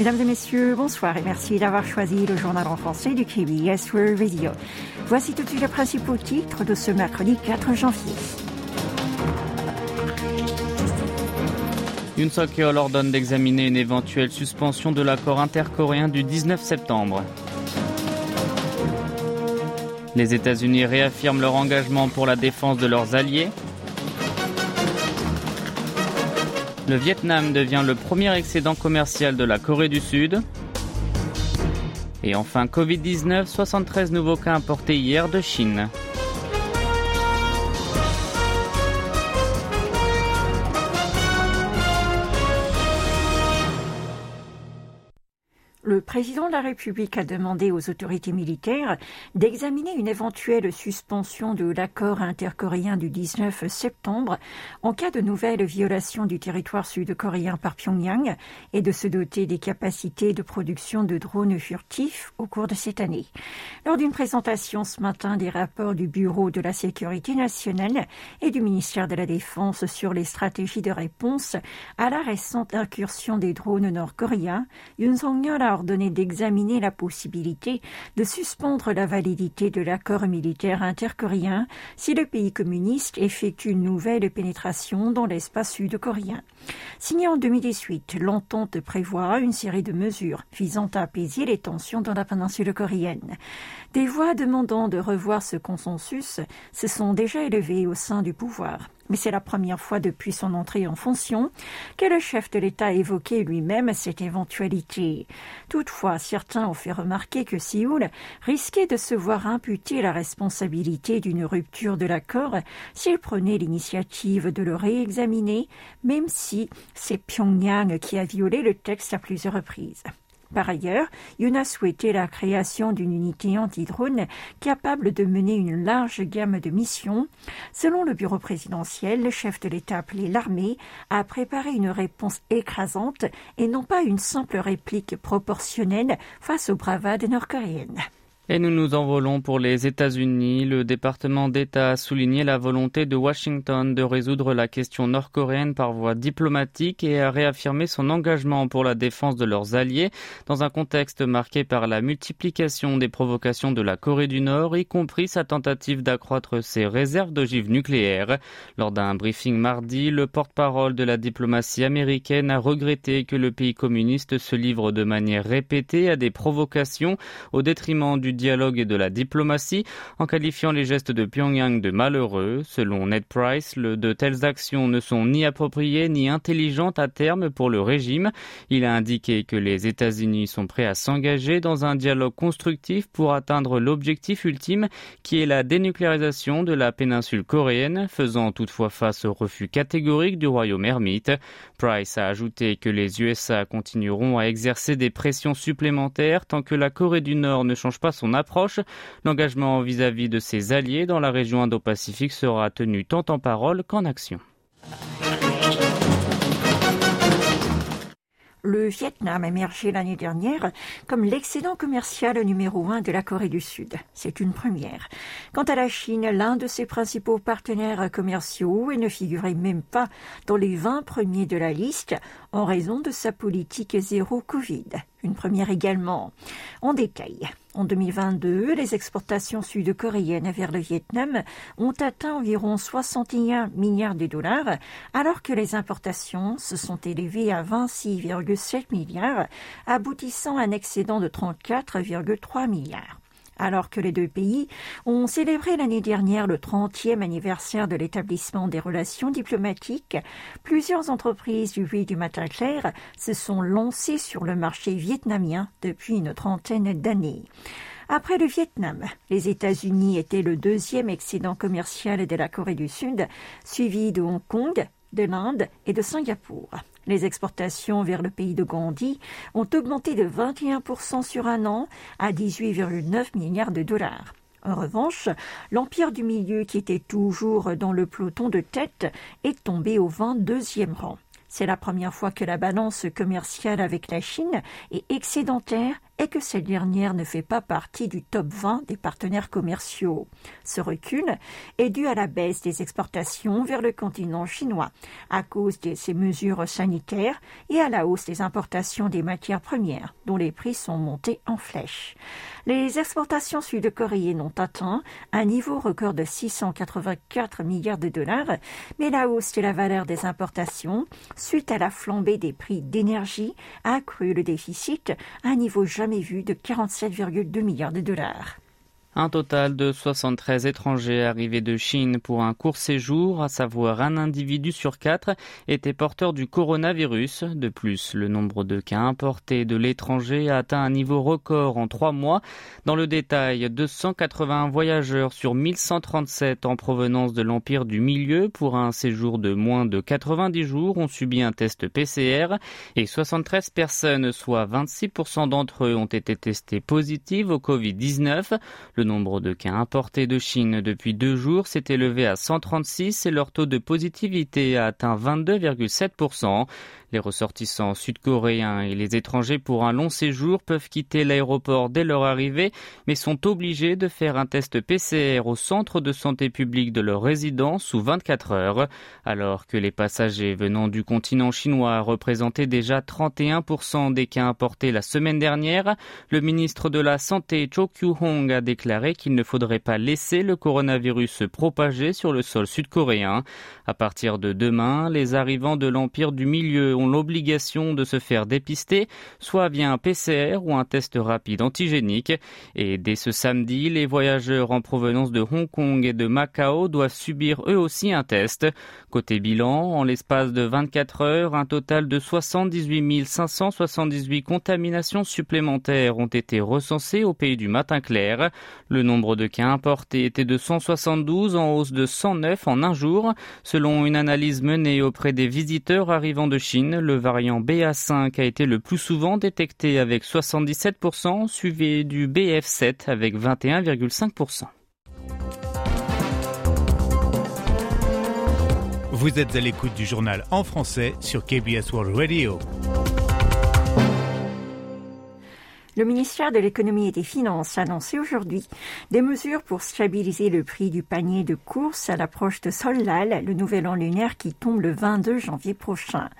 Mesdames et messieurs, bonsoir et merci d'avoir choisi le journal en français du KBS World Radio. Voici tout de suite les principaux titres de ce mercredi 4 janvier. Yoon Suk-yeol ordonne d'examiner une éventuelle suspension de l'accord intercoréen du 19 septembre. Les États-Unis réaffirment leur engagement pour la défense de leurs alliés. Le Vietnam devient le premier excédent commercial de la Corée du Sud. Et enfin, Covid-19, 73 nouveaux cas importés hier de Chine. Président de la République a demandé aux autorités militaires d'examiner une éventuelle suspension de l'accord intercoréen du 19 septembre en cas de nouvelles violations du territoire sud-coréen par Pyongyang et de se doter des capacités de production de drones furtifs au cours de cette année. Lors d'une présentation ce matin des rapports du Bureau de la sécurité nationale et du ministère de la Défense sur les stratégies de réponse à la récente incursion des drones nord-coréens, Yoon Song-yeol a ordonné d'examiner la possibilité de suspendre la validité de l'accord militaire intercoréen si le pays communiste effectue une nouvelle pénétration dans l'espace sud-coréen. Signé en 2018, l'entente prévoit une série de mesures visant à apaiser les tensions dans la péninsule coréenne. Des voix demandant de revoir ce consensus se sont déjà élevées au sein du pouvoir mais c'est la première fois depuis son entrée en fonction que le chef de l'État a évoqué lui-même cette éventualité. Toutefois, certains ont fait remarquer que Séoul risquait de se voir imputer la responsabilité d'une rupture de l'accord s'il prenait l'initiative de le réexaminer, même si c'est Pyongyang qui a violé le texte à plusieurs reprises. Par ailleurs, Yoon a souhaité la création d'une unité anti-drone capable de mener une large gamme de missions. Selon le bureau présidentiel, le chef de l'État appelé l'armée a préparé une réponse écrasante et non pas une simple réplique proportionnelle face aux bravades nord-coréennes. Et nous nous envolons pour les États-Unis. Le département d'État a souligné la volonté de Washington de résoudre la question nord-coréenne par voie diplomatique et a réaffirmé son engagement pour la défense de leurs alliés dans un contexte marqué par la multiplication des provocations de la Corée du Nord, y compris sa tentative d'accroître ses réserves d'ogives nucléaires. Lors d'un briefing mardi, le porte-parole de la diplomatie américaine a regretté que le pays communiste se livre de manière répétée à des provocations au détriment du dialogue et de la diplomatie en qualifiant les gestes de Pyongyang de malheureux. Selon Ned Price, le, de telles actions ne sont ni appropriées ni intelligentes à terme pour le régime. Il a indiqué que les États-Unis sont prêts à s'engager dans un dialogue constructif pour atteindre l'objectif ultime qui est la dénucléarisation de la péninsule coréenne, faisant toutefois face au refus catégorique du royaume ermite. Price a ajouté que les USA continueront à exercer des pressions supplémentaires tant que la Corée du Nord ne change pas son approche. L'engagement vis-à-vis de ses alliés dans la région Indo-Pacifique sera tenu tant en parole qu'en action. le Vietnam a émergé l'année dernière comme l'excédent commercial numéro un de la Corée du Sud. C'est une première. Quant à la Chine, l'un de ses principaux partenaires commerciaux, ne figurait même pas dans les 20 premiers de la liste en raison de sa politique zéro Covid. Une première également. En détail. En 2022, les exportations sud-coréennes vers le Vietnam ont atteint environ 61 milliards de dollars, alors que les importations se sont élevées à 26,7 milliards, aboutissant à un excédent de 34,3 milliards alors que les deux pays ont célébré l'année dernière le 30e anniversaire de l'établissement des relations diplomatiques, plusieurs entreprises du Puy du matin clair se sont lancées sur le marché vietnamien depuis une trentaine d'années. Après le Vietnam, les États-Unis étaient le deuxième excédent commercial de la Corée du Sud, suivi de Hong Kong, de l'Inde et de Singapour. Les exportations vers le pays de Gandhi ont augmenté de 21% sur un an à 18,9 milliards de dollars. En revanche, l'Empire du Milieu, qui était toujours dans le peloton de tête, est tombé au 22e rang. C'est la première fois que la balance commerciale avec la Chine est excédentaire et que cette dernière ne fait pas partie du top 20 des partenaires commerciaux. Ce recul est dû à la baisse des exportations vers le continent chinois à cause de ces mesures sanitaires et à la hausse des importations des matières premières dont les prix sont montés en flèche. Les exportations sud-coréennes ont atteint un niveau record de 684 milliards de dollars, mais la hausse de la valeur des importations, suite à la flambée des prix d'énergie, a accru le déficit à un niveau jamais vu de 47,2 milliards de dollars. Un total de 73 étrangers arrivés de Chine pour un court séjour, à savoir un individu sur quatre, était porteur du coronavirus. De plus, le nombre de cas importés de l'étranger a atteint un niveau record en trois mois. Dans le détail, 281 voyageurs sur 1137 en provenance de l'Empire du Milieu pour un séjour de moins de 90 jours ont subi un test PCR et 73 personnes, soit 26% d'entre eux, ont été testés positives au Covid-19. Le nombre de cas importés de Chine depuis deux jours s'est élevé à 136 et leur taux de positivité a atteint 22,7%. Les ressortissants sud-coréens et les étrangers pour un long séjour peuvent quitter l'aéroport dès leur arrivée, mais sont obligés de faire un test PCR au centre de santé publique de leur résidence sous 24 heures, alors que les passagers venant du continent chinois représentaient déjà 31% des cas importés la semaine dernière. Le ministre de la Santé Cho Kyu-hong a déclaré qu'il ne faudrait pas laisser le coronavirus se propager sur le sol sud-coréen. À partir de demain, les arrivants de l'Empire du Milieu l'obligation de se faire dépister, soit via un PCR ou un test rapide antigénique. Et dès ce samedi, les voyageurs en provenance de Hong Kong et de Macao doivent subir eux aussi un test. Côté bilan, en l'espace de 24 heures, un total de 78 578 contaminations supplémentaires ont été recensées au pays du matin clair. Le nombre de cas importés était de 172 en hausse de 109 en un jour, selon une analyse menée auprès des visiteurs arrivant de Chine le variant BA5 a été le plus souvent détecté avec 77%, suivi du BF7 avec 21,5%. Vous êtes à l'écoute du journal en français sur KBS World Radio. Le ministère de l'économie et des finances a annoncé aujourd'hui des mesures pour stabiliser le prix du panier de courses à l'approche de Solal, le nouvel an lunaire qui tombe le 22 janvier prochain.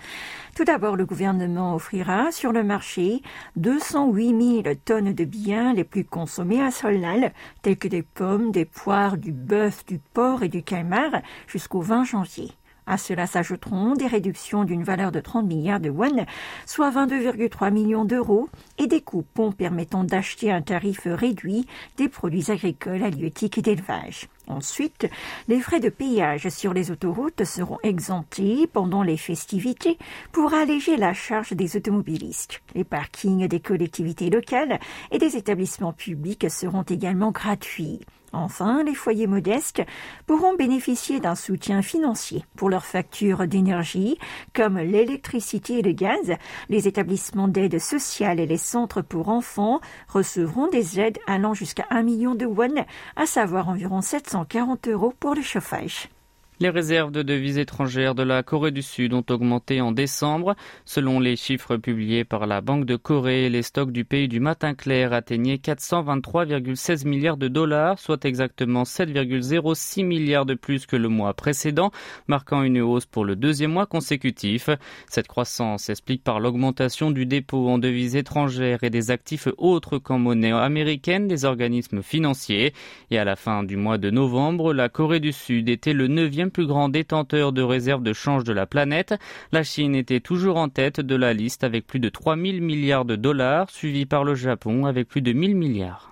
Tout d'abord, le gouvernement offrira sur le marché 208 000 tonnes de biens les plus consommés à Solal, tels que des pommes, des poires, du bœuf, du porc et du calmar, jusqu'au 20 janvier. À cela s'ajouteront des réductions d'une valeur de 30 milliards de won, soit 22,3 millions d'euros, et des coupons permettant d'acheter un tarif réduit des produits agricoles, halieutiques et d'élevage. Ensuite, les frais de péage sur les autoroutes seront exemptés pendant les festivités pour alléger la charge des automobilistes. Les parkings des collectivités locales et des établissements publics seront également gratuits. Enfin, les foyers modestes pourront bénéficier d'un soutien financier pour leurs factures d'énergie, comme l'électricité et le gaz. Les établissements d'aide sociale et les centres pour enfants recevront des aides allant jusqu'à 1 million de won, à savoir environ 740 euros pour le chauffage. Les réserves de devises étrangères de la Corée du Sud ont augmenté en décembre. Selon les chiffres publiés par la Banque de Corée, les stocks du pays du matin clair atteignaient 423,16 milliards de dollars, soit exactement 7,06 milliards de plus que le mois précédent, marquant une hausse pour le deuxième mois consécutif. Cette croissance s'explique par l'augmentation du dépôt en devises étrangères et des actifs autres qu'en monnaie américaine des organismes financiers. Et à la fin du mois de novembre, la Corée du Sud était le neuvième plus grand détenteur de réserves de change de la planète. La Chine était toujours en tête de la liste avec plus de 3 000 milliards de dollars, suivi par le Japon avec plus de 1000 milliards.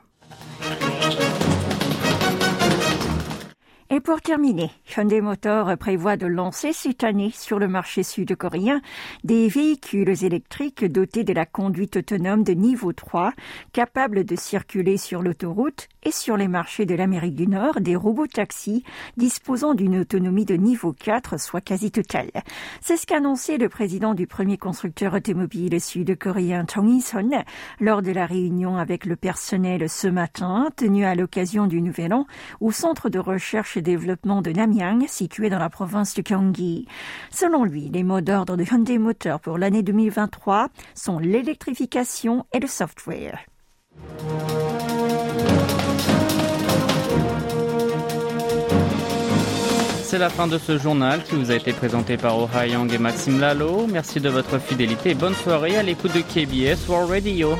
Et pour terminer, Hyundai Motor prévoit de lancer cette année sur le marché sud-coréen des véhicules électriques dotés de la conduite autonome de niveau 3, capables de circuler sur l'autoroute et sur les marchés de l'Amérique du Nord, des robots taxis disposant d'une autonomie de niveau 4, soit quasi totale. C'est ce qu'a annoncé le président du premier constructeur automobile sud-coréen Chung Il-son lors de la réunion avec le personnel ce matin, tenue à l'occasion du Nouvel An au centre de recherche développement de Namyang, situé dans la province de Gyeonggi. Selon lui, les mots d'ordre de Hyundai Motor pour l'année 2023 sont l'électrification et le software. C'est la fin de ce journal qui vous a été présenté par Oh Yang et Maxime Lalo. Merci de votre fidélité et bonne soirée à l'écoute de KBS World Radio.